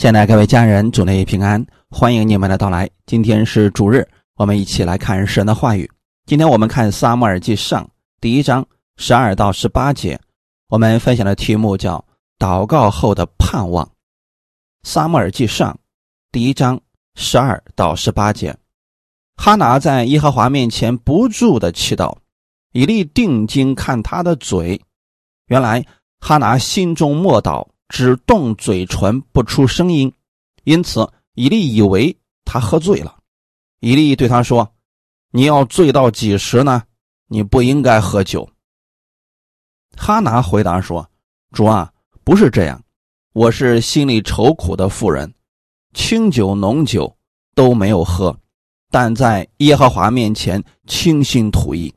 亲爱的各位家人，主内平安，欢迎你们的到来。今天是主日，我们一起来看神的话语。今天我们看《撒母耳记上》第一章十二到十八节，我们分享的题目叫“祷告后的盼望”。《撒母耳记上》第一章十二到十八节，哈拿在耶和华面前不住的祈祷，以利定睛看他的嘴，原来哈拿心中默祷。只动嘴唇不出声音，因此以利以为他喝醉了。以利对他说：“你要醉到几时呢？你不应该喝酒。”哈拿回答说：“主啊，不是这样，我是心里愁苦的妇人，清酒浓酒都没有喝，但在耶和华面前倾心吐意，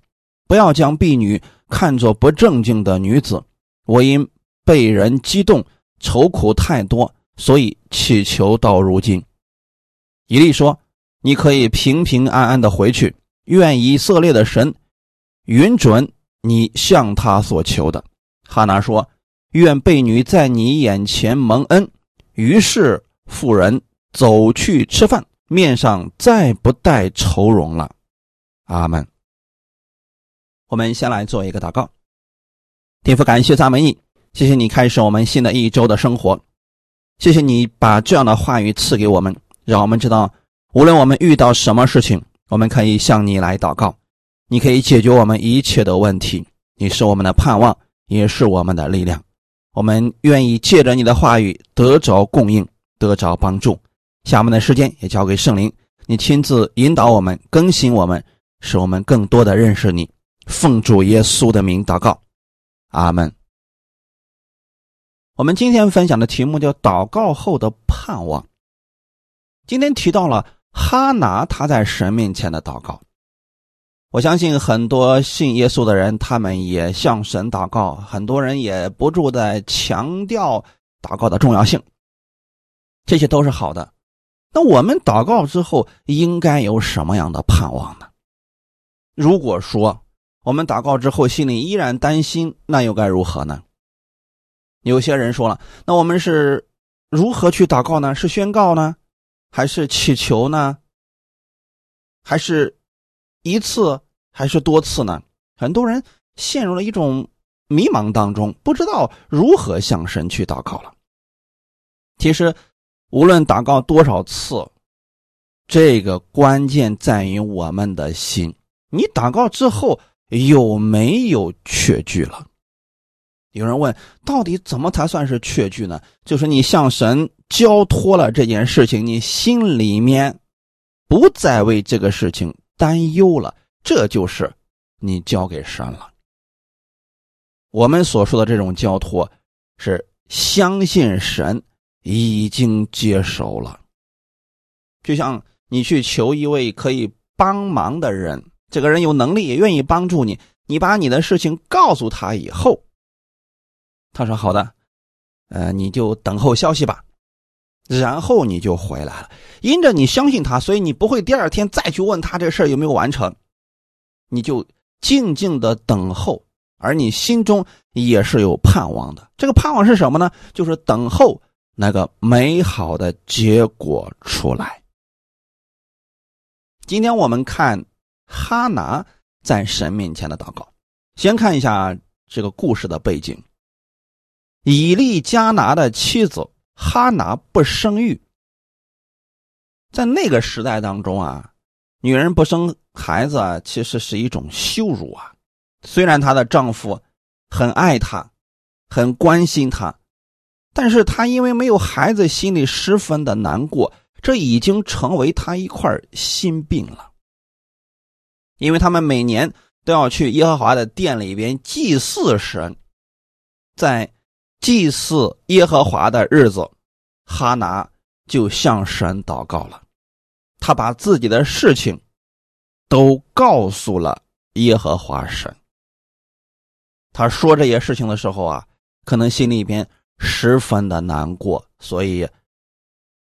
不要将婢女看作不正经的女子。我因被人激动。”愁苦太多，所以祈求到如今。以利说：“你可以平平安安的回去，愿以色列的神允准你向他所求的。”哈拿说：“愿婢女在你眼前蒙恩。”于是妇人走去吃饭，面上再不带愁容了。阿门。我们先来做一个祷告，天父，感谢赞美你。谢谢你开始我们新的一周的生活，谢谢你把这样的话语赐给我们，让我们知道，无论我们遇到什么事情，我们可以向你来祷告，你可以解决我们一切的问题，你是我们的盼望，也是我们的力量。我们愿意借着你的话语得着供应，得着帮助。下面的时间也交给圣灵，你亲自引导我们，更新我们，使我们更多的认识你。奉主耶稣的名祷告，阿门。我们今天分享的题目叫“祷告后的盼望”。今天提到了哈拿他在神面前的祷告。我相信很多信耶稣的人，他们也向神祷告。很多人也不住在强调祷告的重要性，这些都是好的。那我们祷告之后应该有什么样的盼望呢？如果说我们祷告之后心里依然担心，那又该如何呢？有些人说了，那我们是如何去祷告呢？是宣告呢，还是祈求呢？还是一次，还是多次呢？很多人陷入了一种迷茫当中，不知道如何向神去祷告了。其实，无论祷告多少次，这个关键在于我们的心。你祷告之后有没有确据了？有人问，到底怎么才算是确据呢？就是你向神交托了这件事情，你心里面不再为这个事情担忧了，这就是你交给神了。我们所说的这种交托，是相信神已经接受了。就像你去求一位可以帮忙的人，这个人有能力也愿意帮助你，你把你的事情告诉他以后。他说：“好的，呃，你就等候消息吧，然后你就回来了。因着你相信他，所以你不会第二天再去问他这事有没有完成，你就静静的等候，而你心中也是有盼望的。这个盼望是什么呢？就是等候那个美好的结果出来。今天我们看哈拿在神面前的祷告，先看一下这个故事的背景。”以利加拿的妻子哈拿不生育，在那个时代当中啊，女人不生孩子啊，其实是一种羞辱啊。虽然她的丈夫很爱她，很关心她，但是她因为没有孩子，心里十分的难过。这已经成为她一块心病了。因为他们每年都要去耶和华的殿里边祭祀神，在。祭祀耶和华的日子，哈拿就向神祷告了。他把自己的事情都告诉了耶和华神。他说这些事情的时候啊，可能心里边十分的难过，所以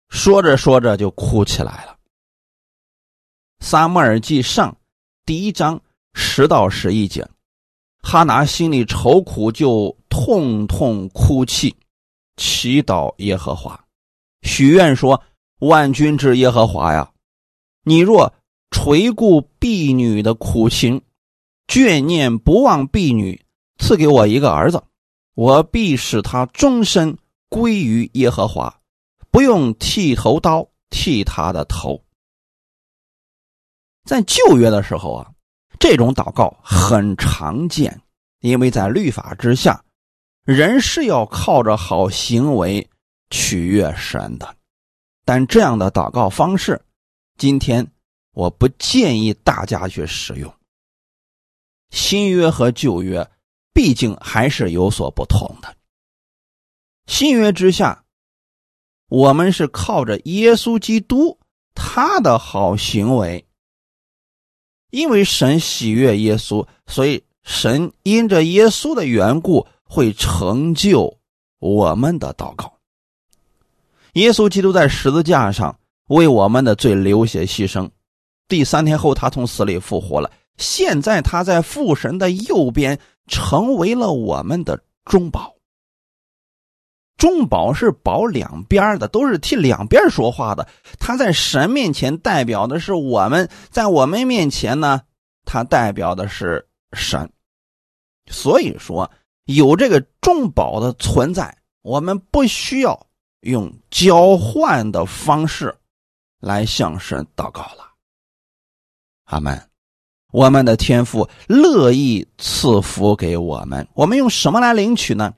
说着说着就哭起来了。撒母耳记上第一章十到十一节，哈拿心里愁苦就。痛痛哭泣，祈祷耶和华。许愿说：“万军之耶和华呀，你若垂顾婢女的苦情，眷念不忘婢女，赐给我一个儿子，我必使他终身归于耶和华，不用剃头刀剃他的头。”在旧约的时候啊，这种祷告很常见，因为在律法之下，人是要靠着好行为取悦神的。但这样的祷告方式，今天我不建议大家去使用。新约和旧约毕竟还是有所不同的。新约之下，我们是靠着耶稣基督他的好行为。因为神喜悦耶稣，所以神因着耶稣的缘故会成就我们的祷告。耶稣基督在十字架上为我们的罪流血牺牲，第三天后他从死里复活了。现在他在父神的右边，成为了我们的中保。中保是保两边的，都是替两边说话的。他在神面前代表的是我们，在我们面前呢，他代表的是神。所以说，有这个中保的存在，我们不需要用交换的方式来向神祷告了。阿门。我们的天父乐意赐福给我们，我们用什么来领取呢？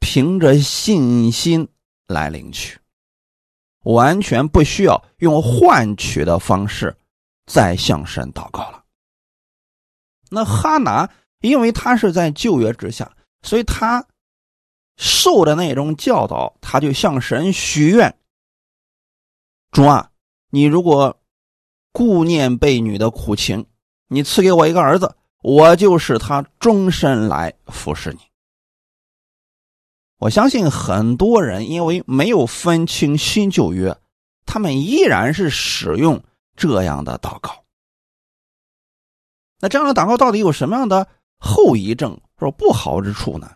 凭着信心来领取，完全不需要用换取的方式再向神祷告了。那哈拿，因为他是在旧约之下，所以他受的那种教导，他就向神许愿：“主啊，你如果顾念婢女的苦情，你赐给我一个儿子，我就使他终身来服侍你。”我相信很多人因为没有分清新旧约，他们依然是使用这样的祷告。那这样的祷告到底有什么样的后遗症，说不好之处呢？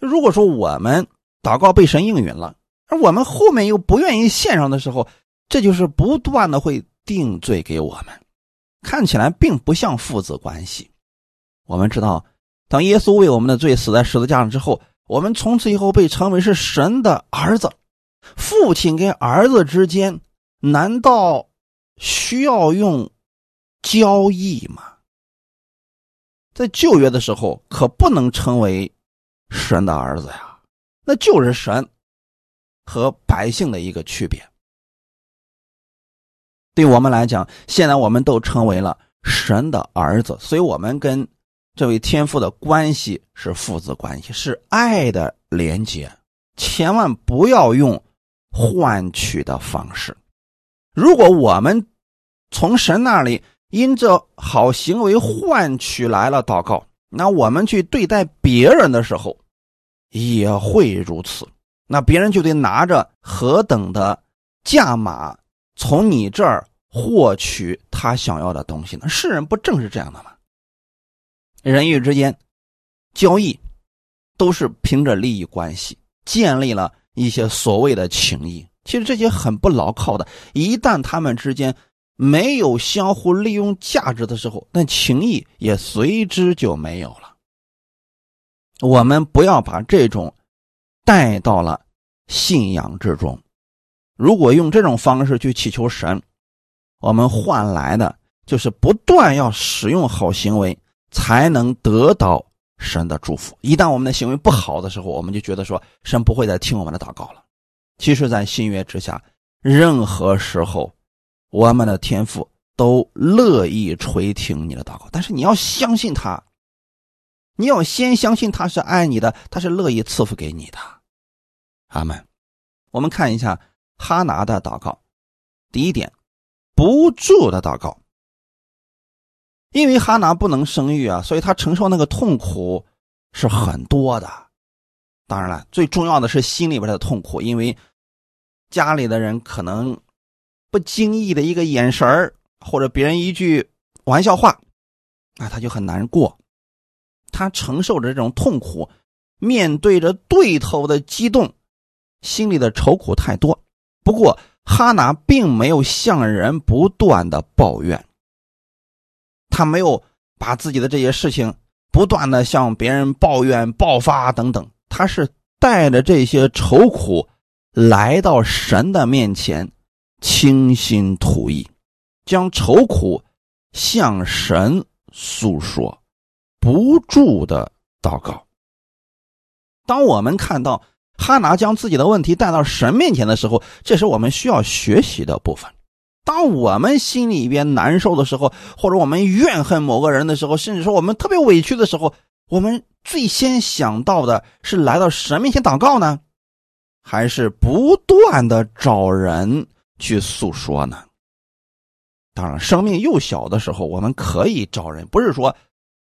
如果说我们祷告被神应允了，而我们后面又不愿意献上的时候，这就是不断的会定罪给我们，看起来并不像父子关系。我们知道，当耶稣为我们的罪死在十字架上之后。我们从此以后被称为是神的儿子，父亲跟儿子之间难道需要用交易吗？在旧约的时候可不能称为神的儿子呀，那就是神和百姓的一个区别。对我们来讲，现在我们都成为了神的儿子，所以我们跟。这位天父的关系是父子关系，是爱的连接，千万不要用换取的方式。如果我们从神那里因着好行为换取来了祷告，那我们去对待别人的时候也会如此，那别人就得拿着何等的价码从你这儿获取他想要的东西呢？世人不正是这样的吗？人与之间交易都是凭着利益关系建立了一些所谓的情谊，其实这些很不牢靠的。一旦他们之间没有相互利用价值的时候，那情谊也随之就没有了。我们不要把这种带到了信仰之中。如果用这种方式去祈求神，我们换来的就是不断要使用好行为。才能得到神的祝福。一旦我们的行为不好的时候，我们就觉得说神不会再听我们的祷告了。其实，在新约之下，任何时候，我们的天父都乐意垂听你的祷告。但是你要相信他，你要先相信他是爱你的，他是乐意赐福给你的。阿门。我们看一下哈拿的祷告，第一点，不住的祷告。因为哈拿不能生育啊，所以他承受那个痛苦是很多的。当然了，最重要的是心里边的痛苦，因为家里的人可能不经意的一个眼神或者别人一句玩笑话，啊，他就很难过。他承受着这种痛苦，面对着对头的激动，心里的愁苦太多，不过哈拿并没有向人不断的抱怨，他没有把自己的这些事情不断的向别人抱怨、爆发等等，他是带着这些愁苦来到神的面前，倾心吐意，将愁苦向神诉说，不住的祷告。当我们看到。哈拿将自己的问题带到神面前的时候，这是我们需要学习的部分。当我们心里边难受的时候，或者我们怨恨某个人的时候，甚至说我们特别委屈的时候，我们最先想到的是来到神面前祷告呢，还是不断的找人去诉说呢？当然，生命幼小的时候，我们可以找人，不是说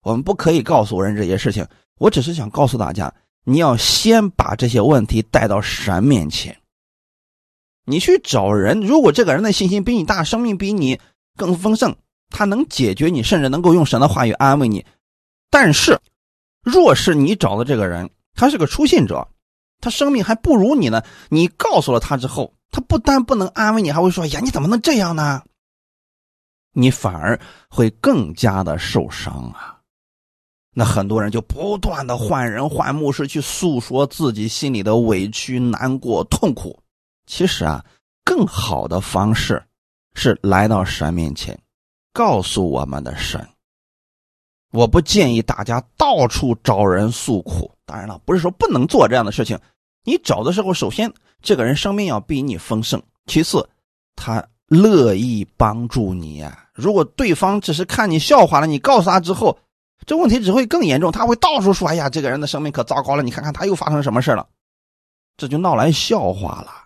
我们不可以告诉人这些事情。我只是想告诉大家。你要先把这些问题带到神面前。你去找人，如果这个人的信心比你大，生命比你更丰盛，他能解决你，甚至能够用神的话语安慰你。但是，若是你找的这个人，他是个初信者，他生命还不如你呢。你告诉了他之后，他不但不能安慰你，还会说：“呀，你怎么能这样呢？”你反而会更加的受伤啊。那很多人就不断的换人换牧师去诉说自己心里的委屈、难过、痛苦。其实啊，更好的方式是来到神面前，告诉我们的神。我不建议大家到处找人诉苦。当然了，不是说不能做这样的事情。你找的时候，首先这个人生命要比你丰盛，其次他乐意帮助你呀。如果对方只是看你笑话了，你告诉他之后。这问题只会更严重，他会到处说：“哎呀，这个人的生命可糟糕了！你看看他又发生什么事了。”这就闹来笑话了。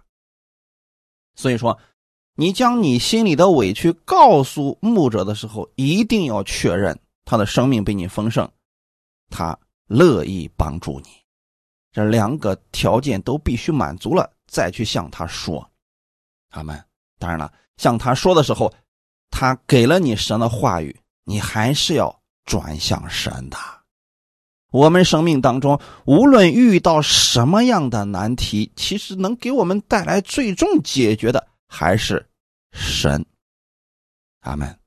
所以说，你将你心里的委屈告诉牧者的时候，一定要确认他的生命比你丰盛，他乐意帮助你。这两个条件都必须满足了，再去向他说。他们当然了，向他说的时候，他给了你神的话语，你还是要。转向神的，我们生命当中无论遇到什么样的难题，其实能给我们带来最终解决的还是神。阿门。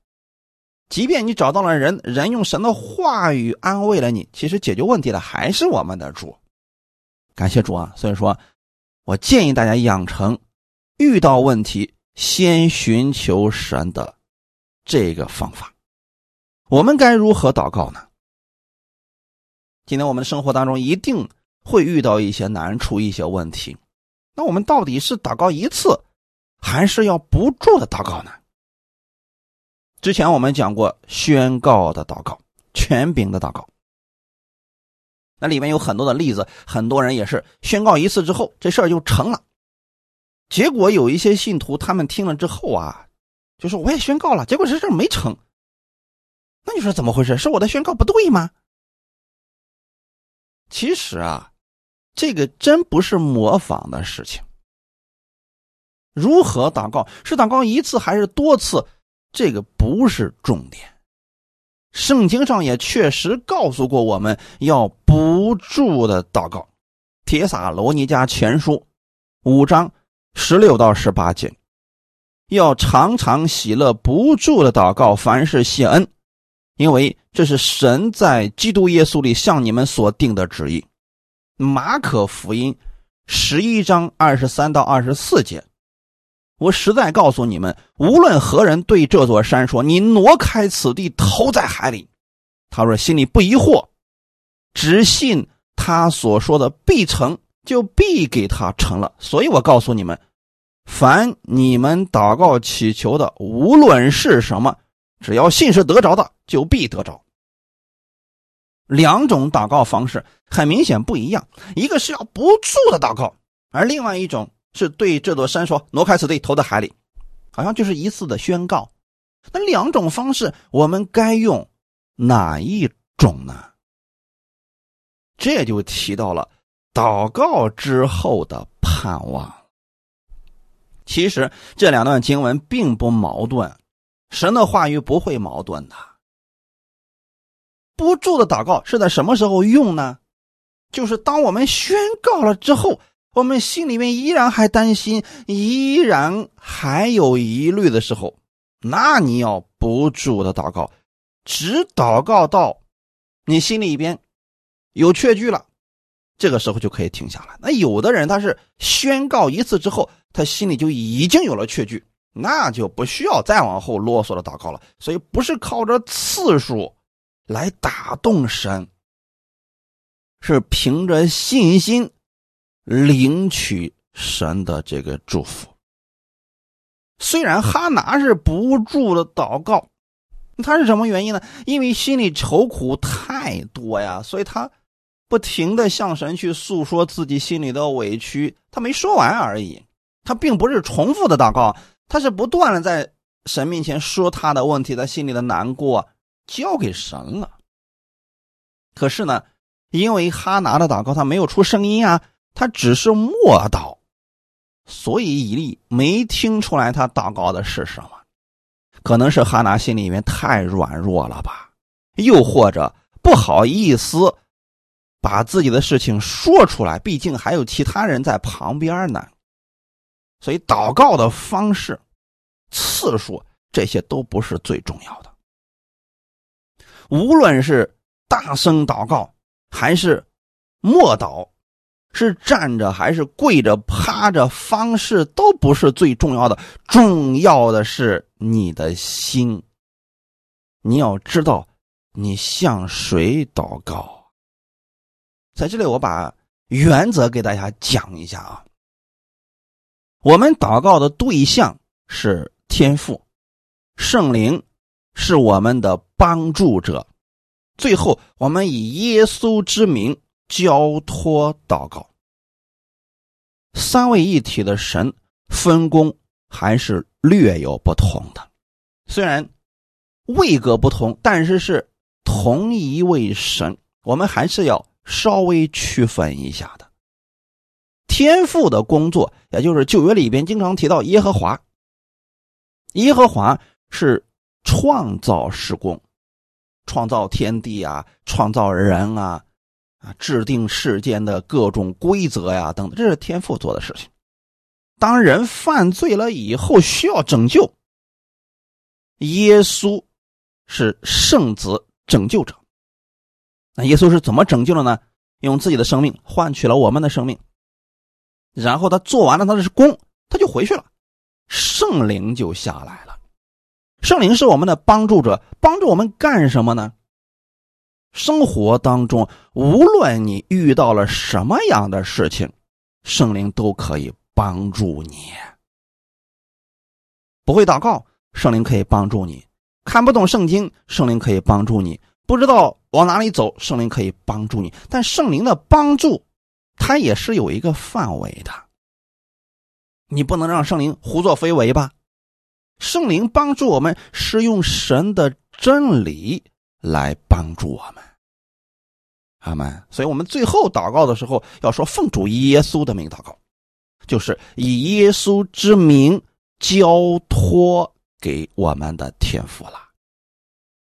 即便你找到了人，人用神的话语安慰了你，其实解决问题的还是我们的主。感谢主啊！所以说，我建议大家养成遇到问题先寻求神的这个方法。我们该如何祷告呢？今天我们的生活当中一定会遇到一些难处、一些问题，那我们到底是祷告一次，还是要不住的祷告呢？之前我们讲过宣告的祷告、权柄的祷告，那里面有很多的例子，很多人也是宣告一次之后，这事儿就成了。结果有一些信徒他们听了之后啊，就说我也宣告了，结果这事儿没成。那你说怎么回事？是我的宣告不对吗？其实啊，这个真不是模仿的事情。如何祷告？是祷告一次还是多次？这个不是重点。圣经上也确实告诉过我们要不住的祷告，《铁撒罗尼迦前书》五章十六到十八节，要常常喜乐，不住的祷告，凡事谢恩。因为这是神在基督耶稣里向你们所定的旨意。马可福音十一章二十三到二十四节，我实在告诉你们，无论何人对这座山说：“你挪开此地，投在海里。”他说心里不疑惑，只信他所说的必成就必给他成了。所以我告诉你们，凡你们祷告祈求的，无论是什么。只要信是得着的，就必得着。两种祷告方式很明显不一样，一个是要不住的祷告，而另外一种是对这座山说：“挪开此地，投到海里。”好像就是一次的宣告。那两种方式，我们该用哪一种呢？这就提到了祷告之后的盼望。其实这两段经文并不矛盾。神的话语不会矛盾的。不住的祷告是在什么时候用呢？就是当我们宣告了之后，我们心里面依然还担心，依然还有疑虑的时候，那你要不住的祷告，只祷告到你心里边有确据了，这个时候就可以停下来。那有的人他是宣告一次之后，他心里就已经有了确据，那就不需要再往后啰嗦的祷告了。所以不是靠着次数来打动神，是凭着信心。领取神的这个祝福。虽然哈拿是不住的祷告，他是什么原因呢？因为心里愁苦太多呀，所以他不停的向神去诉说自己心里的委屈。他没说完而已，他并不是重复的祷告，他是不断的在神面前说他的问题，他心里的难过交给神了。可是呢，因为哈拿的祷告他没有出声音啊。他只是默祷，所以以利没听出来他祷告的是什么。可能是哈拿心里面太软弱了吧，又或者不好意思把自己的事情说出来，毕竟还有其他人在旁边呢。所以祷告的方式、次数这些都不是最重要的。无论是大声祷告还是默祷。是站着还是跪着、趴着，方式都不是最重要的，重要的是你的心。你要知道，你向谁祷告。在这里，我把原则给大家讲一下啊。我们祷告的对象是天父，圣灵是我们的帮助者，最后我们以耶稣之名。交托祷告，三位一体的神分工还是略有不同的。虽然位格不同，但是是同一位神，我们还是要稍微区分一下。天赋的工作，也就是旧约里边经常提到耶和华。耶和华是创造施工，创造天地啊，创造人啊。啊，制定世间的各种规则呀，等等，这是天赋做的事情。当人犯罪了以后，需要拯救，耶稣是圣子拯救者。那耶稣是怎么拯救的呢？用自己的生命换取了我们的生命，然后他做完了他的工，他就回去了，圣灵就下来了。圣灵是我们的帮助者，帮助我们干什么呢？生活当中，无论你遇到了什么样的事情，圣灵都可以帮助你。不会祷告，圣灵可以帮助你；看不懂圣经，圣灵可以帮助你；不知道往哪里走，圣灵可以帮助你。但圣灵的帮助，它也是有一个范围的。你不能让圣灵胡作非为吧？圣灵帮助我们是用神的真理。来帮助我们，阿门。所以，我们最后祷告的时候要说奉主耶稣的名祷告，就是以耶稣之名交托给我们的天赋了。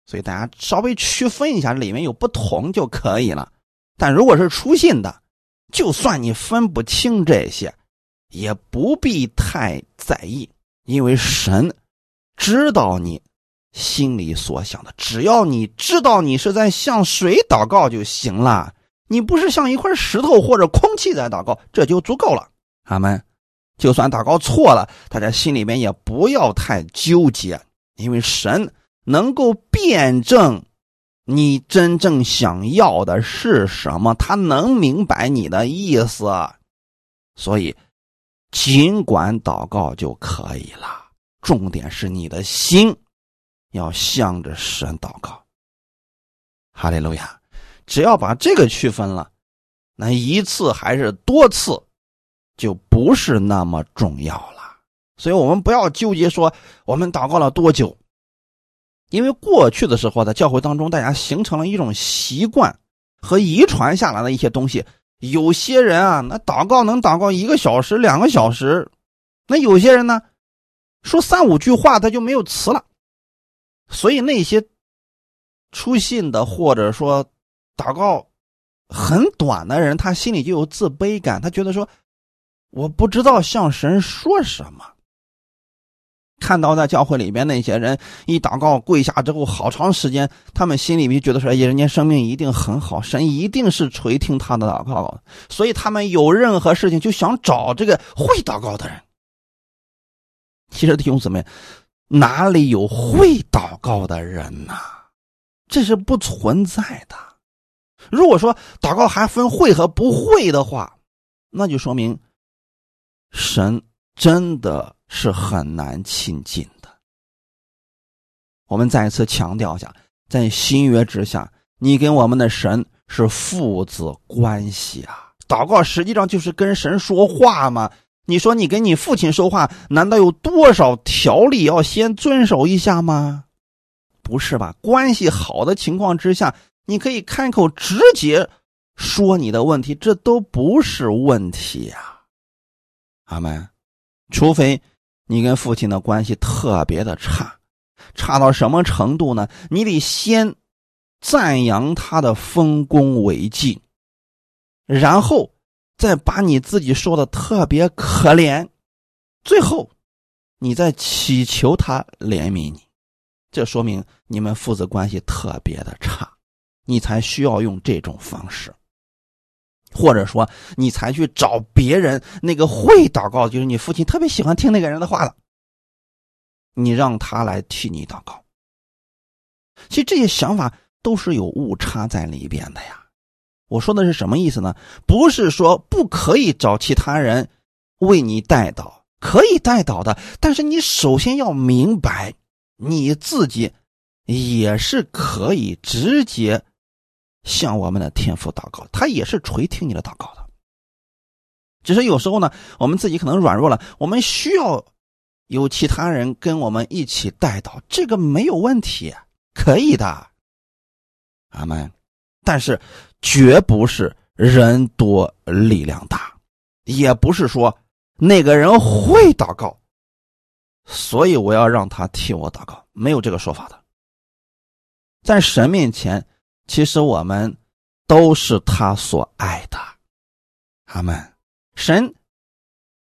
所以，大家稍微区分一下，里面有不同就可以了。但如果是初信的，就算你分不清这些，也不必太在意，因为神知道你。心里所想的，只要你知道你是在向谁祷告就行了，你不是像一块石头或者空气在祷告，这就足够了。阿门。就算祷告错了，大家心里面也不要太纠结，因为神能够辩证你真正想要的是什么，他能明白你的意思，所以尽管祷告就可以了。重点是你的心。要向着神祷告，哈利路亚！只要把这个区分了，那一次还是多次，就不是那么重要了。所以我们不要纠结说我们祷告了多久，因为过去的时候在教会当中，大家形成了一种习惯和遗传下来的一些东西。有些人啊，那祷告能祷告一个小时、两个小时；那有些人呢，说三五句话他就没有词了。所以那些出信的，或者说祷告很短的人，他心里就有自卑感，他觉得说我不知道向神说什么。看到在教会里边那些人一祷告跪下之后，好长时间，他们心里面觉得说：“哎，人家生命一定很好，神一定是垂听他的祷告。”所以他们有任何事情就想找这个会祷告的人。其实弟兄姊妹，哪里有会祷告的人呐？这是不存在的。如果说祷告还分会和不会的话，那就说明神真的。是很难亲近的。我们再一次强调一下，在新约之下，你跟我们的神是父子关系啊。祷告实际上就是跟神说话嘛。你说你跟你父亲说话，难道有多少条例要先遵守一下吗？不是吧？关系好的情况之下，你可以开口直接说你的问题，这都不是问题呀。阿门。除非。你跟父亲的关系特别的差，差到什么程度呢？你得先赞扬他的丰功伟绩，然后再把你自己说的特别可怜，最后你再祈求他怜悯你。这说明你们父子关系特别的差，你才需要用这种方式。或者说，你才去找别人那个会祷告，就是你父亲特别喜欢听那个人的话了，你让他来替你祷告。其实这些想法都是有误差在里边的呀。我说的是什么意思呢？不是说不可以找其他人为你代祷，可以代祷的，但是你首先要明白，你自己也是可以直接。向我们的天父祷告，他也是垂听你的祷告的。只是有时候呢，我们自己可能软弱了，我们需要有其他人跟我们一起带祷，这个没有问题，可以的。阿门。但是绝不是人多力量大，也不是说那个人会祷告，所以我要让他替我祷告，没有这个说法的。在神面前。其实我们都是他所爱的，阿门。神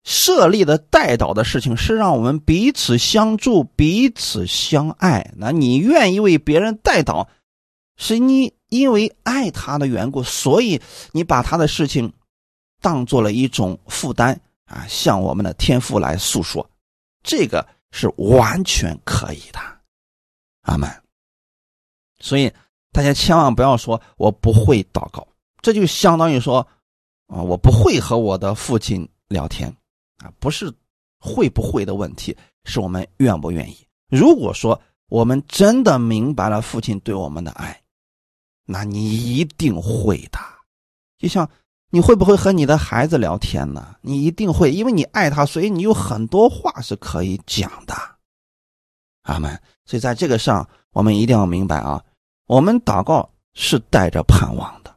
设立的代祷的事情是让我们彼此相助、彼此相爱。那你愿意为别人代祷，是你因为爱他的缘故，所以你把他的事情当做了一种负担啊，向我们的天父来诉说，这个是完全可以的，阿门。所以。大家千万不要说我不会祷告，这就相当于说，啊，我不会和我的父亲聊天，啊，不是会不会的问题，是我们愿不愿意。如果说我们真的明白了父亲对我们的爱，那你一定会的。就像你会不会和你的孩子聊天呢？你一定会，因为你爱他，所以你有很多话是可以讲的。阿门。所以在这个上，我们一定要明白啊。我们祷告是带着盼望的，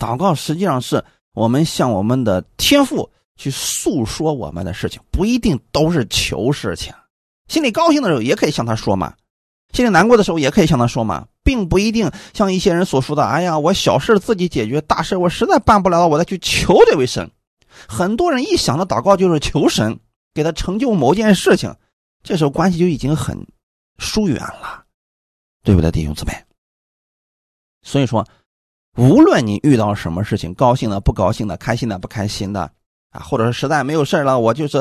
祷告实际上是我们向我们的天父去诉说我们的事情，不一定都是求事情。心里高兴的时候也可以向他说嘛，心里难过的时候也可以向他说嘛，并不一定像一些人所说的：“哎呀，我小事自己解决，大事我实在办不了了，我再去求这位神。”很多人一想到祷告就是求神给他成就某件事情，这时候关系就已经很疏远了。对不对，弟兄姊妹？所以说，无论你遇到什么事情，高兴的、不高兴的、开心的、不开心的啊，或者是实在没有事了，我就是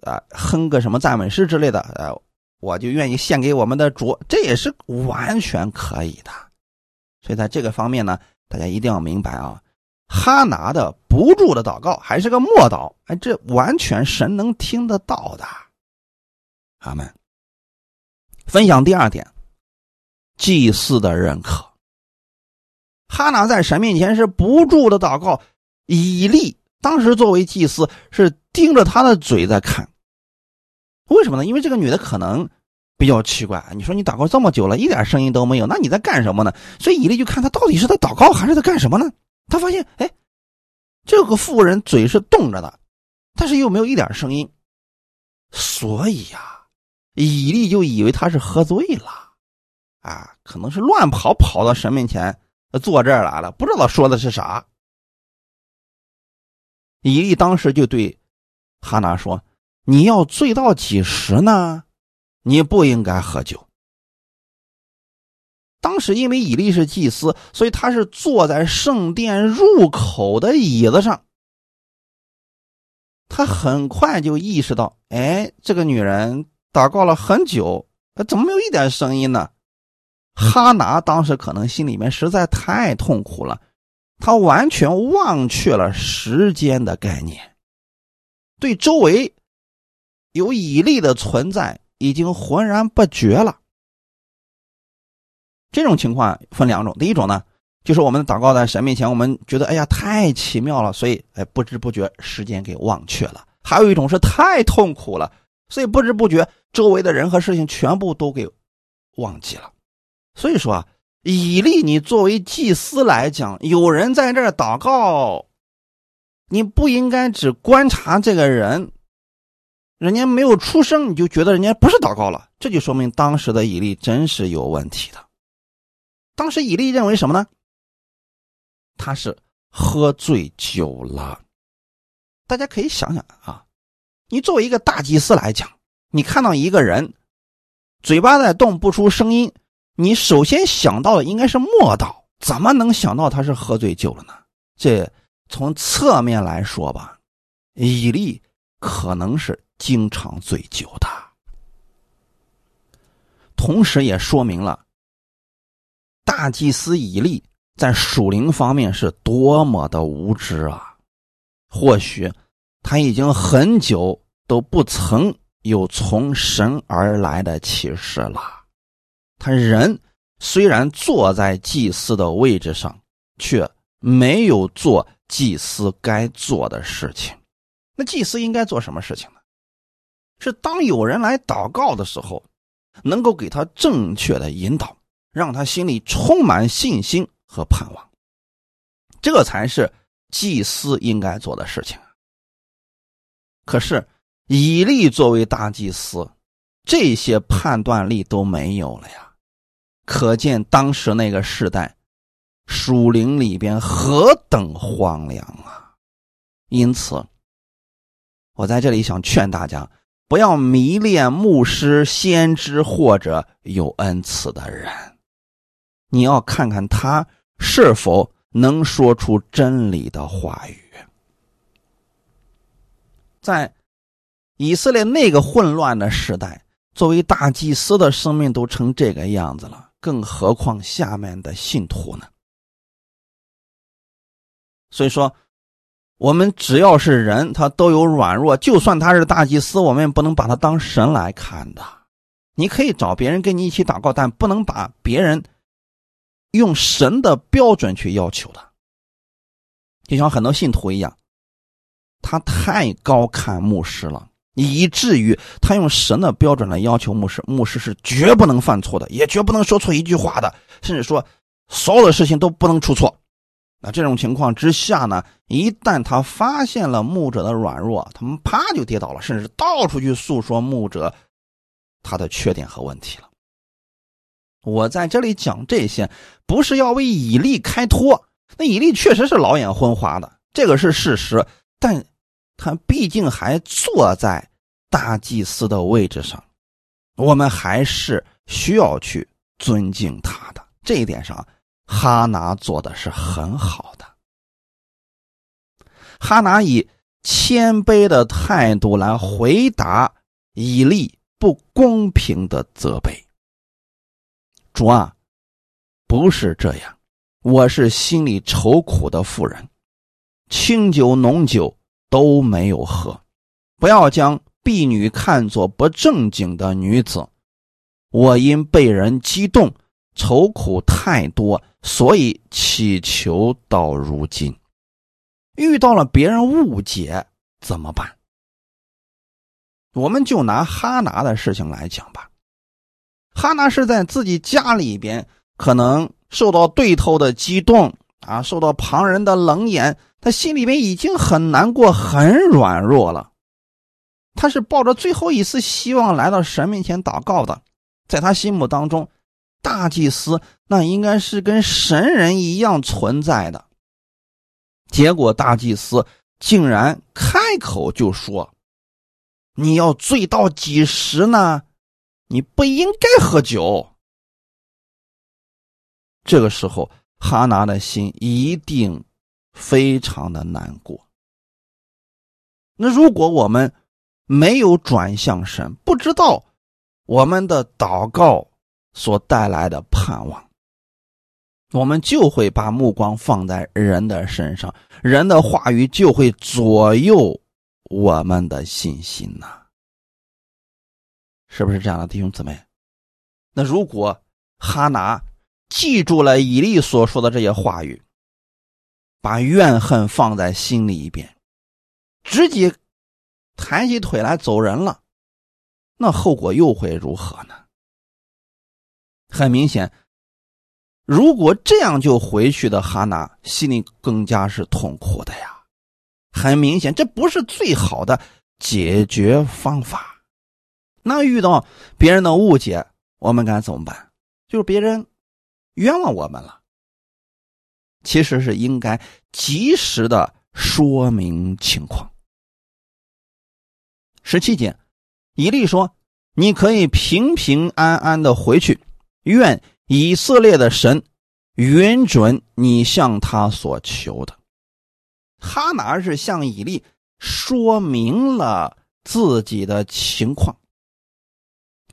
啊，哼个什么赞美诗之类的，呃，我就愿意献给我们的主，这也是完全可以的。所以在这个方面呢，大家一定要明白啊，哈拿的不住的祷告还是个默祷，哎，这完全神能听得到的。阿门。分享第二点。祭司的认可，哈拿在神面前是不住的祷告。以利当时作为祭司是盯着他的嘴在看，为什么呢？因为这个女的可能比较奇怪。你说你祷告这么久了，一点声音都没有，那你在干什么呢？所以以利就看他到底是在祷告还是在干什么呢？他发现，哎，这个妇人嘴是动着的，但是又没有一点声音，所以呀，以利就以为他是喝醉了。啊，可能是乱跑，跑到神面前坐这儿来了，不知道说的是啥。以利当时就对哈拿说：“你要醉到几时呢？你不应该喝酒。”当时因为以利是祭司，所以他是坐在圣殿入口的椅子上。他很快就意识到，哎，这个女人祷告了很久，怎么没有一点声音呢？哈拿当时可能心里面实在太痛苦了，他完全忘却了时间的概念，对周围有以利的存在已经浑然不觉了。这种情况分两种，第一种呢，就是我们祷告在神面前，我们觉得哎呀太奇妙了，所以哎不知不觉时间给忘却了；还有一种是太痛苦了，所以不知不觉周围的人和事情全部都给忘记了。所以说啊，以利，你作为祭司来讲，有人在这儿祷告，你不应该只观察这个人，人家没有出声，你就觉得人家不是祷告了，这就说明当时的以利真是有问题的。当时以利认为什么呢？他是喝醉酒了。大家可以想想啊，你作为一个大祭司来讲，你看到一个人嘴巴在动不出声音。你首先想到的应该是莫道，怎么能想到他是喝醉酒了呢？这从侧面来说吧，以利可能是经常醉酒的，同时也说明了大祭司以利在属灵方面是多么的无知啊！或许他已经很久都不曾有从神而来的启示了。他人虽然坐在祭司的位置上，却没有做祭司该做的事情。那祭司应该做什么事情呢？是当有人来祷告的时候，能够给他正确的引导，让他心里充满信心和盼望。这才是祭司应该做的事情。可是以利作为大祭司，这些判断力都没有了呀。可见当时那个时代，树林里边何等荒凉啊！因此，我在这里想劝大家，不要迷恋牧师、先知或者有恩赐的人，你要看看他是否能说出真理的话语。在以色列那个混乱的时代，作为大祭司的生命都成这个样子了。更何况下面的信徒呢？所以说，我们只要是人，他都有软弱。就算他是大祭司，我们也不能把他当神来看的。你可以找别人跟你一起祷告，但不能把别人用神的标准去要求的。就像很多信徒一样，他太高看牧师了。以至于他用神的标准来要求牧师，牧师是绝不能犯错的，也绝不能说错一句话的，甚至说所有的事情都不能出错。那这种情况之下呢，一旦他发现了牧者的软弱，他们啪就跌倒了，甚至到处去诉说牧者他的缺点和问题了。我在这里讲这些，不是要为以利开脱，那以利确实是老眼昏花的，这个是事实，但。他毕竟还坐在大祭司的位置上，我们还是需要去尊敬他的。这一点上，哈拿做的是很好的。哈拿以谦卑的态度来回答以利不公平的责备。主啊，不是这样，我是心里愁苦的妇人，清酒浓酒。都没有喝，不要将婢女看作不正经的女子。我因被人激动，愁苦太多，所以祈求到如今。遇到了别人误解怎么办？我们就拿哈拿的事情来讲吧。哈拿是在自己家里边，可能受到对头的激动。啊，受到旁人的冷眼，他心里面已经很难过、很软弱了。他是抱着最后一丝希望来到神面前祷告的。在他心目当中，大祭司那应该是跟神人一样存在的。结果，大祭司竟然开口就说：“你要醉到几时呢？你不应该喝酒。”这个时候，哈拿的心一定非常的难过。那如果我们没有转向神，不知道我们的祷告所带来的盼望。我们就会把目光放在人的身上，人的话语就会左右我们的信心呐，是不是这样的，弟兄姊妹？那如果哈拿记住了以利所说的这些话语，把怨恨放在心里一边，直接抬起腿来走人了，那后果又会如何呢？很明显。如果这样就回去的哈娜心里更加是痛苦的呀。很明显，这不是最好的解决方法。那遇到别人的误解，我们该怎么办？就是别人冤枉我们了，其实是应该及时的说明情况。十七节，以利说：“你可以平平安安的回去，愿。”以色列的神允准你向他所求的，哈拿是向以利说明了自己的情况，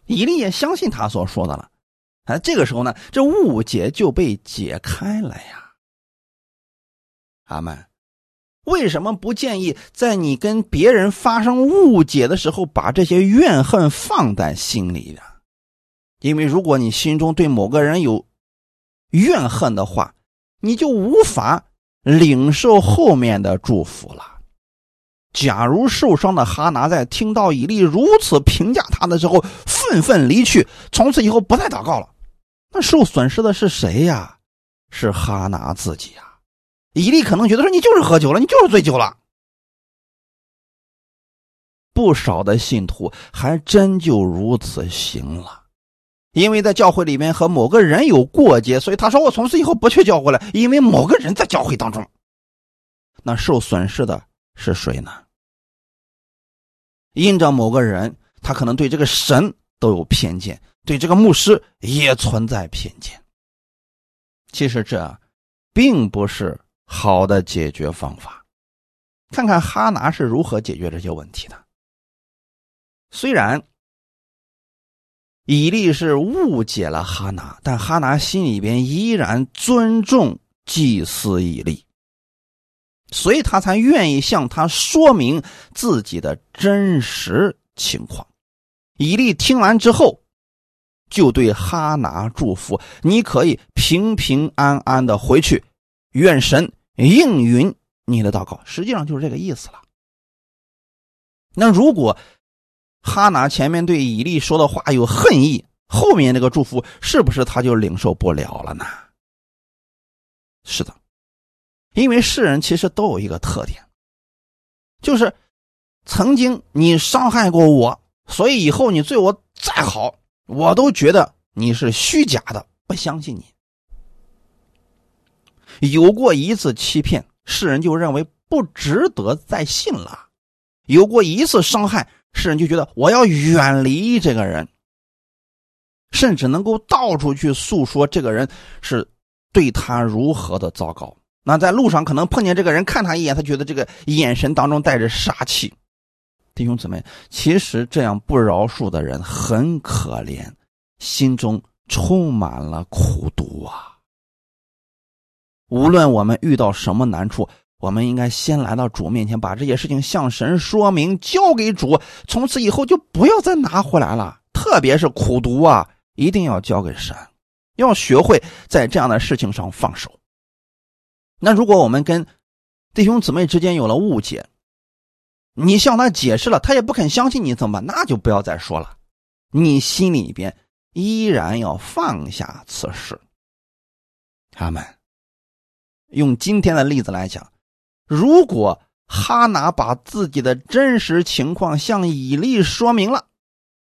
以利也相信他所说的了。哎，这个时候呢，这误解就被解开了呀。阿门。为什么不建议在你跟别人发生误解的时候，把这些怨恨放在心里呢？因为如果你心中对某个人有怨恨的话，你就无法领受后面的祝福了。假如受伤的哈拿在听到以利如此评价他的时候，愤愤离去，从此以后不再祷告了，那受损失的是谁呀？是哈拿自己呀。以利可能觉得说你就是喝酒了，你就是醉酒了。不少的信徒还真就如此行了。因为在教会里面和某个人有过节，所以他说我从此以后不去教会了。因为某个人在教会当中，那受损失的是谁呢？因着某个人，他可能对这个神都有偏见，对这个牧师也存在偏见。其实这并不是好的解决方法。看看哈拿是如何解决这些问题的。虽然。以利是误解了哈拿，但哈拿心里边依然尊重祭司以利，所以他才愿意向他说明自己的真实情况。以利听完之后，就对哈拿祝福：“你可以平平安安的回去，愿神应允你的祷告。”实际上就是这个意思了。那如果，哈拿前面对以利说的话有恨意，后面那个祝福是不是他就领受不了了呢？是的，因为世人其实都有一个特点，就是曾经你伤害过我，所以以后你对我再好，我都觉得你是虚假的，不相信你。有过一次欺骗，世人就认为不值得再信了；有过一次伤害。世人就觉得我要远离这个人，甚至能够到处去诉说这个人是对他如何的糟糕。那在路上可能碰见这个人，看他一眼，他觉得这个眼神当中带着杀气。弟兄姊妹，其实这样不饶恕的人很可怜，心中充满了苦毒啊。无论我们遇到什么难处。我们应该先来到主面前，把这些事情向神说明，交给主。从此以后就不要再拿回来了。特别是苦读啊，一定要交给神，要学会在这样的事情上放手。那如果我们跟弟兄姊妹之间有了误解，你向他解释了，他也不肯相信你，怎么办？那就不要再说了。你心里边依然要放下此事。他们用今天的例子来讲。如果哈拿把自己的真实情况向以利说明了，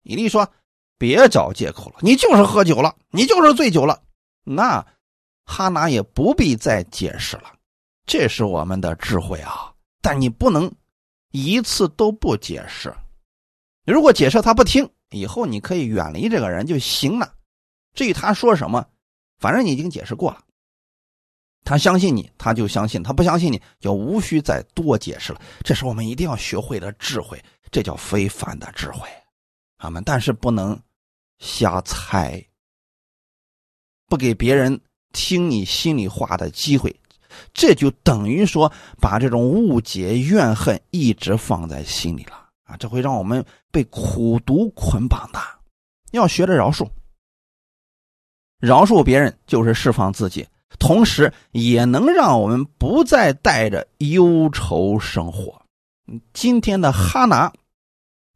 以利说：“别找借口了，你就是喝酒了，你就是醉酒了。”那哈拿也不必再解释了。这是我们的智慧啊！但你不能一次都不解释。如果解释他不听，以后你可以远离这个人就行了。至于他说什么，反正你已经解释过了。他相信你，他就相信；他不相信你，就无需再多解释了。这是我们一定要学会的智慧，这叫非凡的智慧，啊们。但是不能瞎猜，不给别人听你心里话的机会，这就等于说把这种误解、怨恨一直放在心里了啊！这会让我们被苦毒捆绑的。要学着饶恕，饶恕别人就是释放自己。同时也能让我们不再带着忧愁生活。今天的哈拿，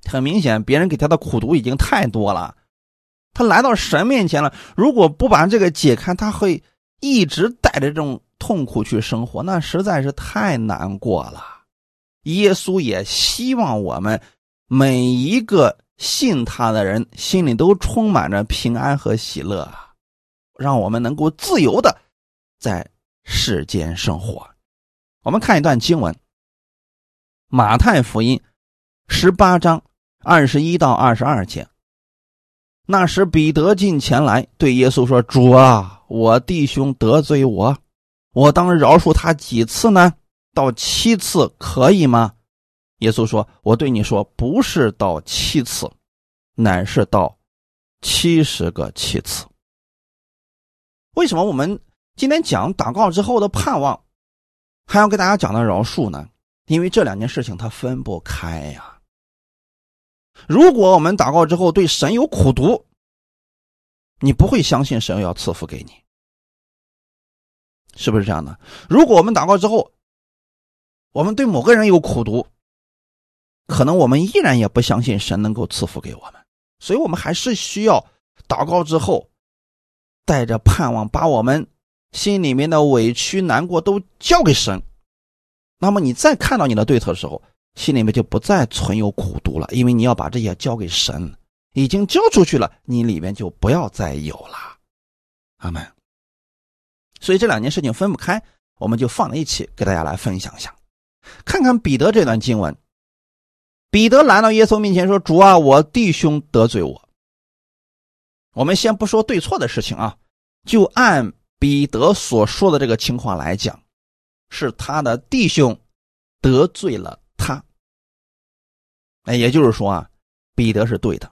很明显，别人给他的苦毒已经太多了。他来到神面前了，如果不把这个解开，他会一直带着这种痛苦去生活，那实在是太难过了。耶稣也希望我们每一个信他的人心里都充满着平安和喜乐，让我们能够自由的。在世间生活，我们看一段经文，《马太福音》十八章二十一到二十二节。那时，彼得进前来对耶稣说：“主啊，我弟兄得罪我，我当饶恕他几次呢？到七次可以吗？”耶稣说：“我对你说，不是到七次，乃是到七十个七次。”为什么我们？今天讲祷告之后的盼望，还要给大家讲的饶恕呢？因为这两件事情它分不开呀。如果我们祷告之后对神有苦读，你不会相信神要赐福给你，是不是这样的？如果我们祷告之后，我们对某个人有苦读，可能我们依然也不相信神能够赐福给我们，所以我们还是需要祷告之后，带着盼望，把我们。心里面的委屈、难过都交给神，那么你再看到你的对策的时候，心里面就不再存有苦毒了，因为你要把这些交给神，已经交出去了，你里面就不要再有了。阿门。所以这两件事情分不开，我们就放在一起给大家来分享一下，看看彼得这段经文。彼得来到耶稣面前说：“主啊，我弟兄得罪我。”我们先不说对错的事情啊，就按。彼得所说的这个情况来讲，是他的弟兄得罪了他。哎，也就是说啊，彼得是对的。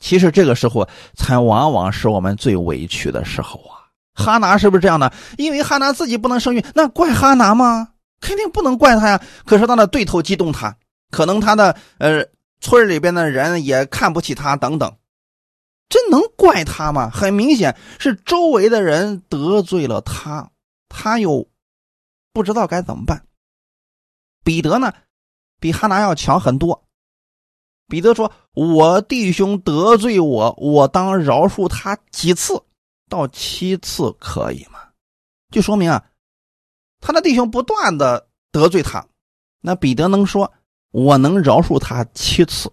其实这个时候才往往是我们最委屈的时候啊。哈拿是不是这样的？因为哈拿自己不能生育，那怪哈拿吗？肯定不能怪他呀。可是他的对头激动他，可能他的呃村里边的人也看不起他等等。这能怪他吗？很明显是周围的人得罪了他，他又不知道该怎么办。彼得呢，比哈拿要强很多。彼得说：“我弟兄得罪我，我当饶恕他几次？到七次可以吗？”就说明啊，他的弟兄不断的得罪他，那彼得能说：“我能饶恕他七次？”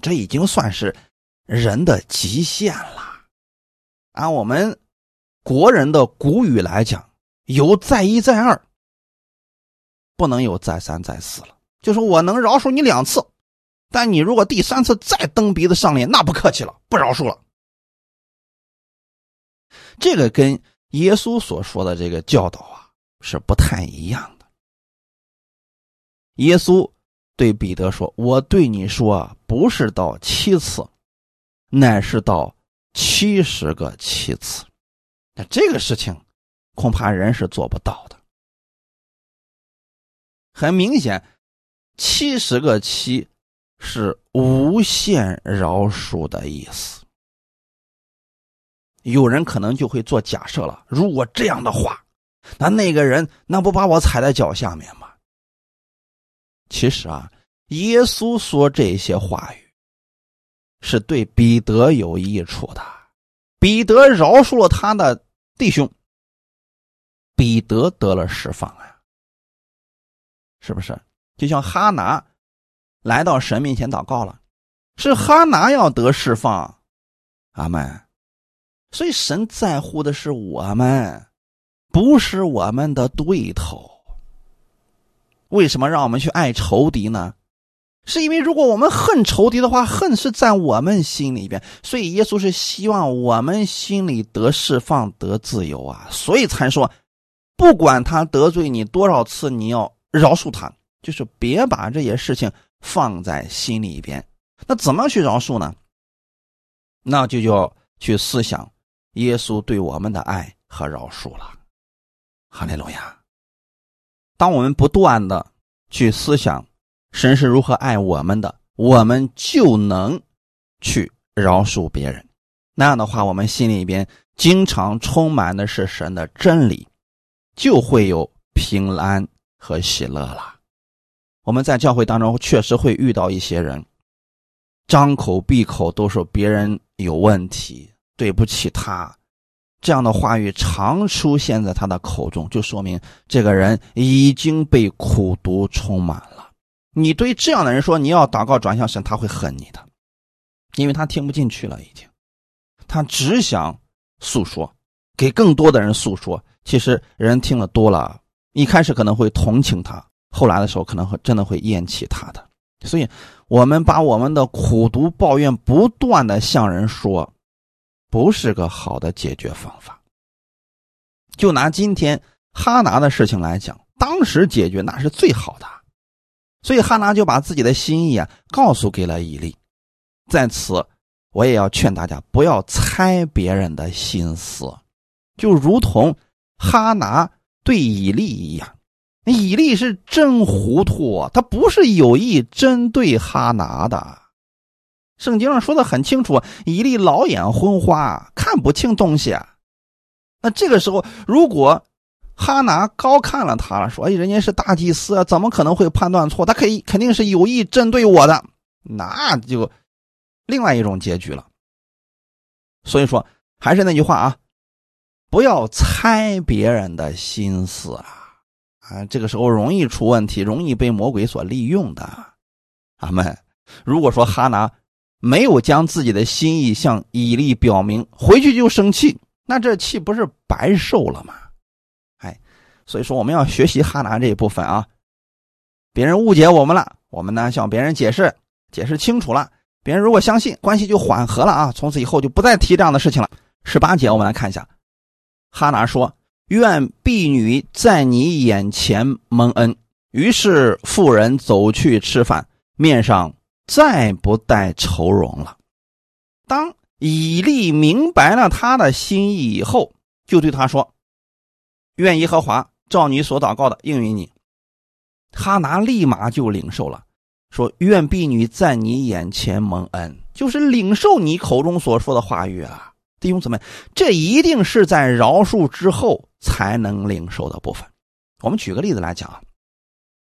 这已经算是。人的极限了，按我们国人的古语来讲，有再一再二，不能有再三再四了。就说我能饶恕你两次，但你如果第三次再蹬鼻子上脸，那不客气了，不饶恕了。这个跟耶稣所说的这个教导啊是不太一样的。耶稣对彼得说：“我对你说，不是到七次。”乃是到七十个七次，那这个事情恐怕人是做不到的。很明显，七十个七是无限饶恕的意思。有人可能就会做假设了：如果这样的话，那那个人那不把我踩在脚下面吗？其实啊，耶稣说这些话语。是对彼得有益处的，彼得饶恕了他的弟兄，彼得得了释放啊，是不是？就像哈拿来到神面前祷告了，是哈拿要得释放，阿门。所以神在乎的是我们，不是我们的对头。为什么让我们去爱仇敌呢？是因为如果我们恨仇敌的话，恨是在我们心里边，所以耶稣是希望我们心里得释放、得自由啊，所以才说，不管他得罪你多少次，你要饶恕他，就是别把这些事情放在心里边。那怎么去饶恕呢？那就要去思想耶稣对我们的爱和饶恕了。哈利路亚！当我们不断的去思想。神是如何爱我们的，我们就能去饶恕别人。那样的话，我们心里边经常充满的是神的真理，就会有平安和喜乐了。我们在教会当中确实会遇到一些人，张口闭口都说别人有问题，对不起他，这样的话语常出现在他的口中，就说明这个人已经被苦毒充满了。你对这样的人说你要祷告转向神，他会恨你的，因为他听不进去了，已经，他只想诉说，给更多的人诉说。其实人听了多了，一开始可能会同情他，后来的时候可能会真的会厌弃他的。所以，我们把我们的苦读抱怨不断的向人说，不是个好的解决方法。就拿今天哈拿的事情来讲，当时解决那是最好的。所以哈拿就把自己的心意啊告诉给了以利，在此我也要劝大家不要猜别人的心思，就如同哈拿对以利一样，以利是真糊涂啊，他不是有意针对哈拿的。圣经上说的很清楚，以利老眼昏花，看不清东西。那这个时候如果。哈拿高看了他了，说：“哎，人家是大祭司，怎么可能会判断错？他可以肯定是有意针对我的，那就另外一种结局了。所以说，还是那句话啊，不要猜别人的心思啊啊，这个时候容易出问题，容易被魔鬼所利用的。阿门。如果说哈拿没有将自己的心意向以利表明，回去就生气，那这气不是白受了吗？”所以说，我们要学习哈拿这一部分啊。别人误解我们了，我们呢向别人解释，解释清楚了，别人如果相信，关系就缓和了啊。从此以后就不再提这样的事情了。十八节，我们来看一下，哈拿说：“愿婢女在你眼前蒙恩。”于是妇人走去吃饭，面上再不带愁容了。当以利明白了他的心意以后，就对他说：“愿耶和华。”照你所祷告的应允你，哈拿立马就领受了，说：“愿婢女在你眼前蒙恩。”就是领受你口中所说的话语啊，弟兄姊妹，这一定是在饶恕之后才能领受的部分。我们举个例子来讲啊，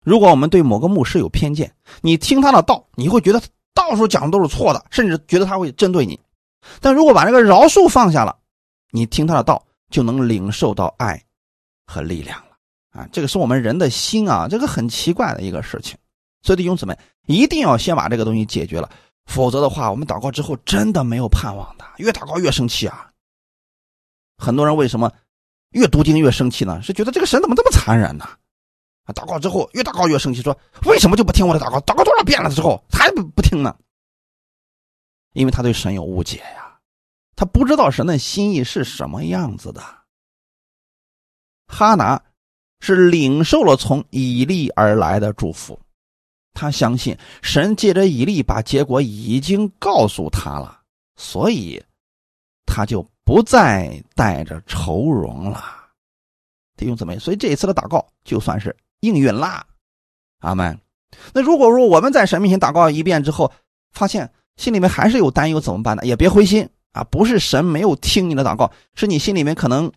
如果我们对某个牧师有偏见，你听他的道，你会觉得到处讲的都是错的，甚至觉得他会针对你。但如果把这个饶恕放下了，你听他的道，就能领受到爱和力量。啊，这个是我们人的心啊，这个很奇怪的一个事情，所以弟兄姊妹一定要先把这个东西解决了，否则的话，我们祷告之后真的没有盼望的，越祷告越生气啊。很多人为什么越读经越生气呢？是觉得这个神怎么这么残忍呢？啊，祷告之后越祷告越生气，说为什么就不听我的祷告？祷告多少遍了之后还不不听呢？因为他对神有误解呀，他不知道神的心意是什么样子的。哈拿。是领受了从以利而来的祝福，他相信神借着以利把结果已经告诉他了，所以他就不再带着愁容了。弟兄姊妹，所以这一次的祷告就算是应允啦，阿门。那如果说我们在神面前祷告一遍之后，发现心里面还是有担忧，怎么办呢？也别灰心啊，不是神没有听你的祷告，是你心里面可能。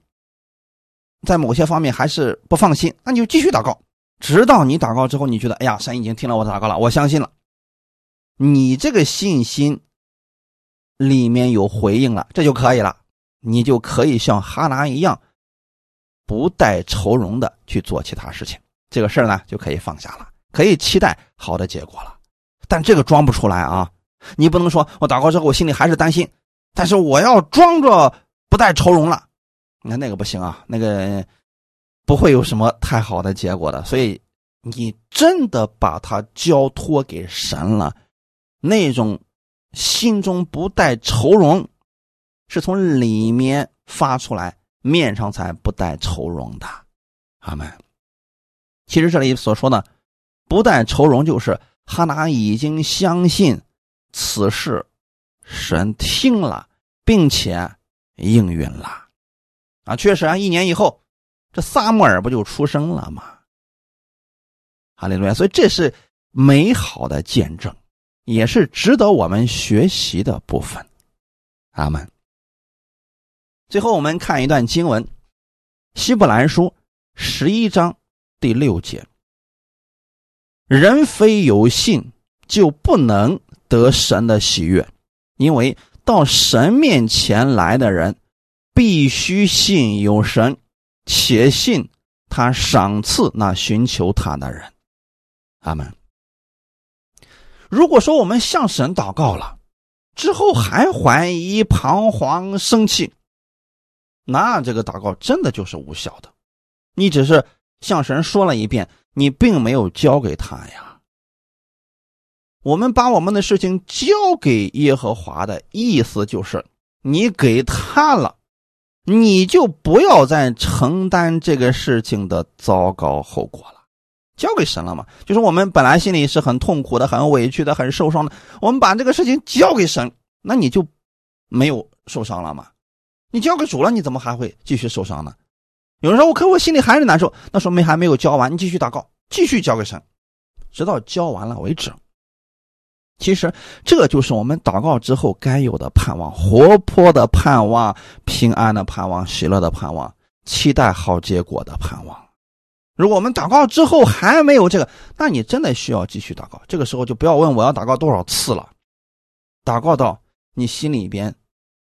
在某些方面还是不放心，那你就继续祷告，直到你祷告之后，你觉得哎呀，神已经听了我的祷告了，我相信了，你这个信心里面有回应了，这就可以了，你就可以像哈拿一样，不带愁容的去做其他事情，这个事儿呢就可以放下了，可以期待好的结果了。但这个装不出来啊，你不能说我祷告之后我心里还是担心，但是我要装着不带愁容了。你看那个不行啊，那个不会有什么太好的结果的。所以你真的把它交托给神了，那种心中不带愁容，是从里面发出来，面上才不带愁容的。阿门。其实这里所说的不带愁容，就是哈拿已经相信此事，神听了，并且应允了。啊，确实啊，一年以后，这撒母耳不就出生了吗？哈利路亚！所以这是美好的见证，也是值得我们学习的部分。阿门。最后，我们看一段经文，《希伯来书》十一章第六节：“人非有信，就不能得神的喜悦，因为到神面前来的人，必须信有神，且信他赏赐那寻求他的人。”阿门。如果说我们向神祷告了之后还怀疑、彷徨、生气，那这个祷告真的就是无效的。你只是向神说了一遍，你并没有交给他呀。我们把我们的事情交给耶和华的意思就是，你给他了，你就不要再承担这个事情的糟糕后果了。交给神了嘛？就是我们本来心里是很痛苦的、很委屈的、很受伤的，我们把这个事情交给神，那你就没有受伤了吗？你交给主了，你怎么还会继续受伤呢？有人说我可我心里还是难受，那说明还没有交完，你继续祷告，继续交给神，直到交完了为止。其实这就是我们祷告之后该有的盼望：活泼的盼望、平安的盼望、喜乐的盼望、期待好结果的盼望。如果我们祷告之后还没有这个，那你真的需要继续祷告。这个时候就不要问我要祷告多少次了，祷告到你心里边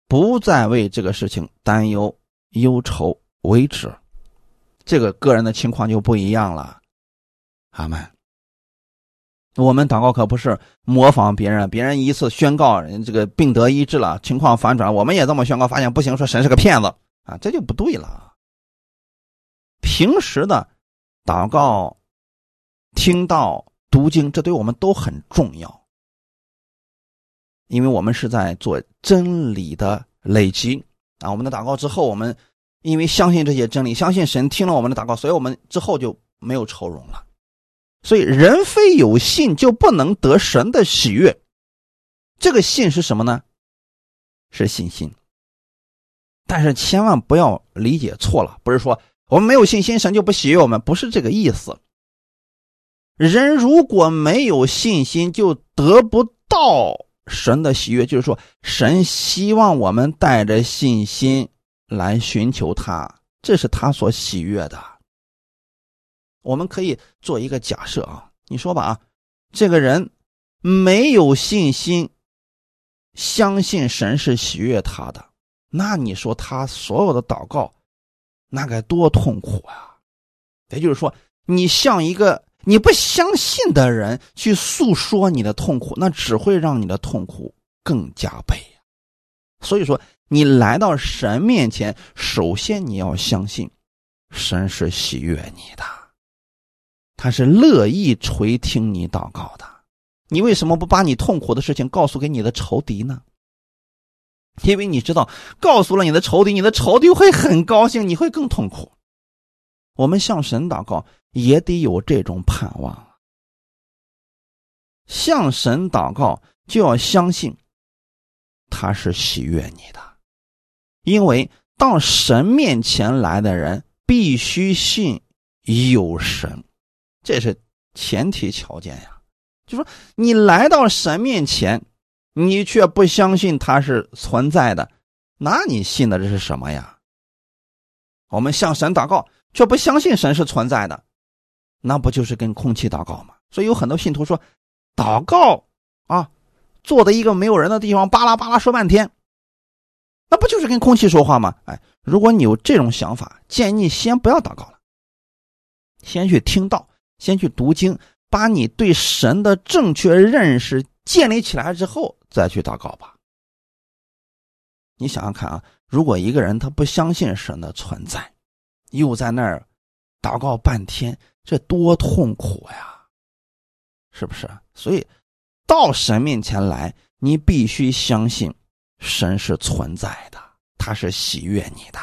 不再为这个事情担忧忧愁为止。这个个人的情况就不一样了。阿门。我们祷告可不是模仿别人，别人一次宣告人这个病得医治了，情况反转，我们也这么宣告，发现不行，说神是个骗子啊，这就不对了。平时的。祷告、听到、读经，这对我们都很重要，因为我们是在做真理的累积啊。我们的祷告之后，我们因为相信这些真理，相信神听了我们的祷告，所以我们之后就没有愁容了。所以，人非有信就不能得神的喜悦。这个信是什么呢？是信心。但是千万不要理解错了，不是说。我们没有信心，神就不喜悦我们，不是这个意思。人如果没有信心，就得不到神的喜悦。就是说，神希望我们带着信心来寻求他，这是他所喜悦的。我们可以做一个假设啊，你说吧啊，这个人没有信心，相信神是喜悦他的，那你说他所有的祷告？那该多痛苦啊！也就是说，你向一个你不相信的人去诉说你的痛苦，那只会让你的痛苦更加倍呀。所以说，你来到神面前，首先你要相信，神是喜悦你的，他是乐意垂听你祷告的。你为什么不把你痛苦的事情告诉给你的仇敌呢？因为你知道，告诉了你的仇敌，你的仇敌会很高兴，你会更痛苦。我们向神祷告也得有这种盼望。向神祷告就要相信，他是喜悦你的，因为到神面前来的人必须信有神，这是前提条件呀。就说你来到神面前。你却不相信它是存在的，那你信的这是什么呀？我们向神祷告，却不相信神是存在的，那不就是跟空气祷告吗？所以有很多信徒说，祷告啊，坐在一个没有人的地方，巴拉巴拉说半天，那不就是跟空气说话吗？哎，如果你有这种想法，建议先不要祷告了，先去听道，先去读经，把你对神的正确认识建立起来之后。再去祷告吧。你想想看啊，如果一个人他不相信神的存在，又在那儿祷告半天，这多痛苦呀，是不是？所以到神面前来，你必须相信神是存在的，他是喜悦你的。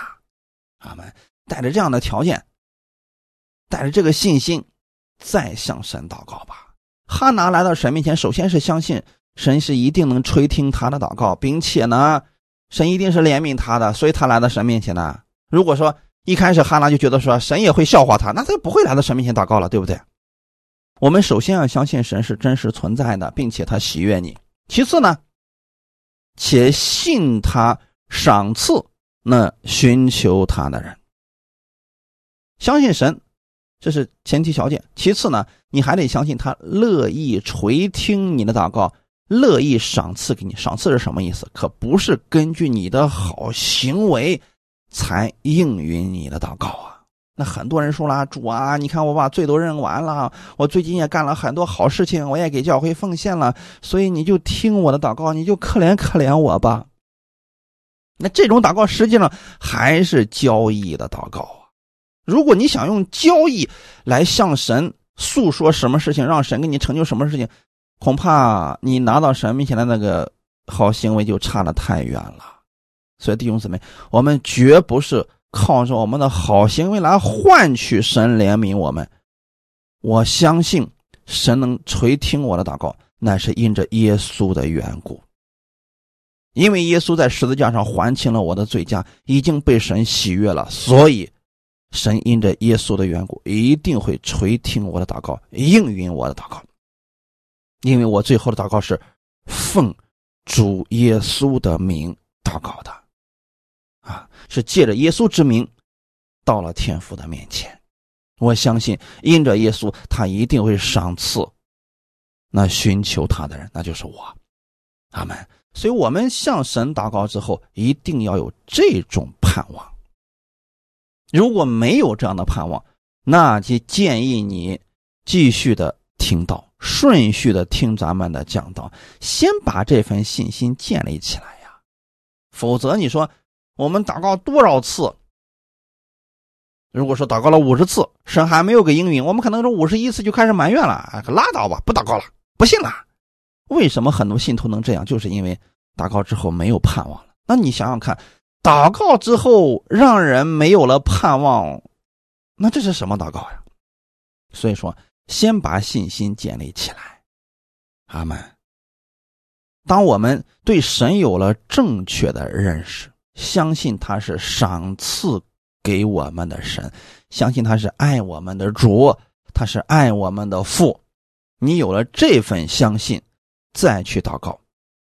阿门。带着这样的条件，带着这个信心，再向神祷告吧。哈拿来到神面前，首先是相信神是一定能垂听他的祷告，并且呢，神一定是怜悯他的，所以他来到神面前呢。如果说一开始哈拿就觉得说神也会笑话他，那他就不会来到神面前祷告了，对不对？我们首先要相信神是真实存在的，并且他喜悦你。其次呢，且信他赏赐那寻求他的人。相信神，这是前提条件。其次呢，你还得相信他乐意垂听你的祷告，乐意赏赐给你。赏赐是什么意思？可不是根据你的好行为才应允你的祷告啊。那很多人说了，主啊，你看我把罪都认完了，我最近也干了很多好事情，我也给教会奉献了，所以你就听我的祷告，你就可怜可怜我吧。那这种祷告实际上还是交易的祷告。如果你想用交易来向神诉说什么事情，让神给你成就什么事情，恐怕你拿到神面前的那个好行为就差得太远了。所以弟兄姊妹，我们绝不是靠着我们的好行为来换取神怜悯我们。我相信神能垂听我的祷告，那是因着耶稣的缘故，因为耶稣在十字架上还清了我的罪债，已经被神喜悦了，所以。神因着耶稣的缘故，一定会垂听我的祷告，应允我的祷告。因为我最后的祷告是奉主耶稣的名祷告的，啊，是借着耶稣之名到了天父的面前。我相信因着耶稣，他一定会赏赐那寻求他的人，那就是我。阿门。所以，我们向神祷告之后，一定要有这种盼望。如果没有这样的盼望，那就建议你继续的听道，顺序的听咱们的讲道，先把这份信心建立起来呀。否则，你说我们祷告多少次？如果说祷告了五十次，神还没有给应允，我们可能说五十一次就开始埋怨了，可拉倒吧，不祷告了，不信了。为什么很多信徒能这样？就是因为祷告之后没有盼望了。那你想想看。祷告之后让人没有了盼望，那这是什么祷告呀？所以说，先把信心建立起来。阿门。当我们对神有了正确的认识，相信他是赏赐给我们的神，相信他是爱我们的主，他是爱我们的父。你有了这份相信，再去祷告。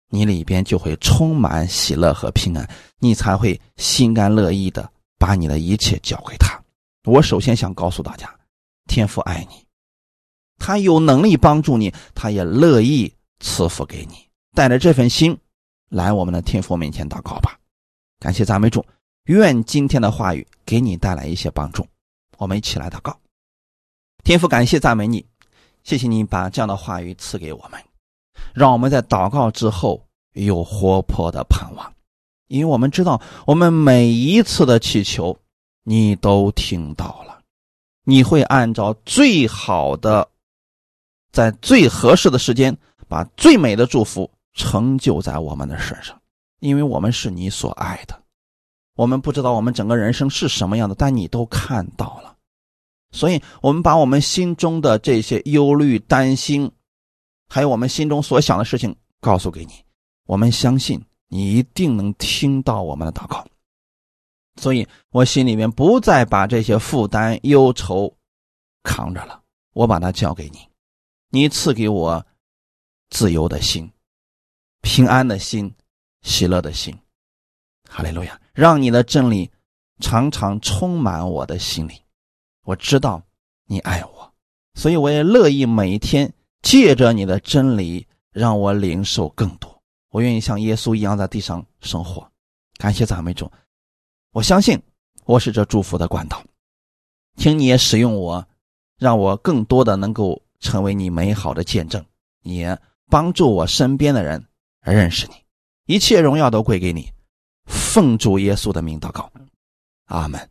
你里边就会充满喜乐和平安，你才会心甘乐意的把你的一切交给他。我首先想告诉大家，天父爱你，他有能力帮助你，他也乐意赐福给你。带着这份心来我们的天父面前祷告吧。感谢赞美主，愿今天的话语给你带来一些帮助。我们一起来祷告，天父，感谢赞美你，谢谢你把这样的话语赐给我们。让我们在祷告之后有活泼的盼望，因为我们知道，我们每一次的祈求，你都听到了，你会按照最好的，在最合适的时间，把最美的祝福成就在我们的身上，因为我们是你所爱的。我们不知道我们整个人生是什么样的，但你都看到了，所以我们把我们心中的这些忧虑、担心。还有我们心中所想的事情，告诉给你，我们相信你一定能听到我们的祷告，所以我心里面不再把这些负担忧愁扛着了，我把它交给你，你赐给我自由的心、平安的心、喜乐的心，哈利路亚！让你的真理常常充满我的心里，我知道你爱我，所以我也乐意每一天。借着你的真理，让我领受更多。我愿意像耶稣一样在地上生活。感谢赞美主，我相信我是这祝福的管道，请你也使用我，让我更多的能够成为你美好的见证，也帮助我身边的人认识你。一切荣耀都归给你，奉主耶稣的名祷告，阿门。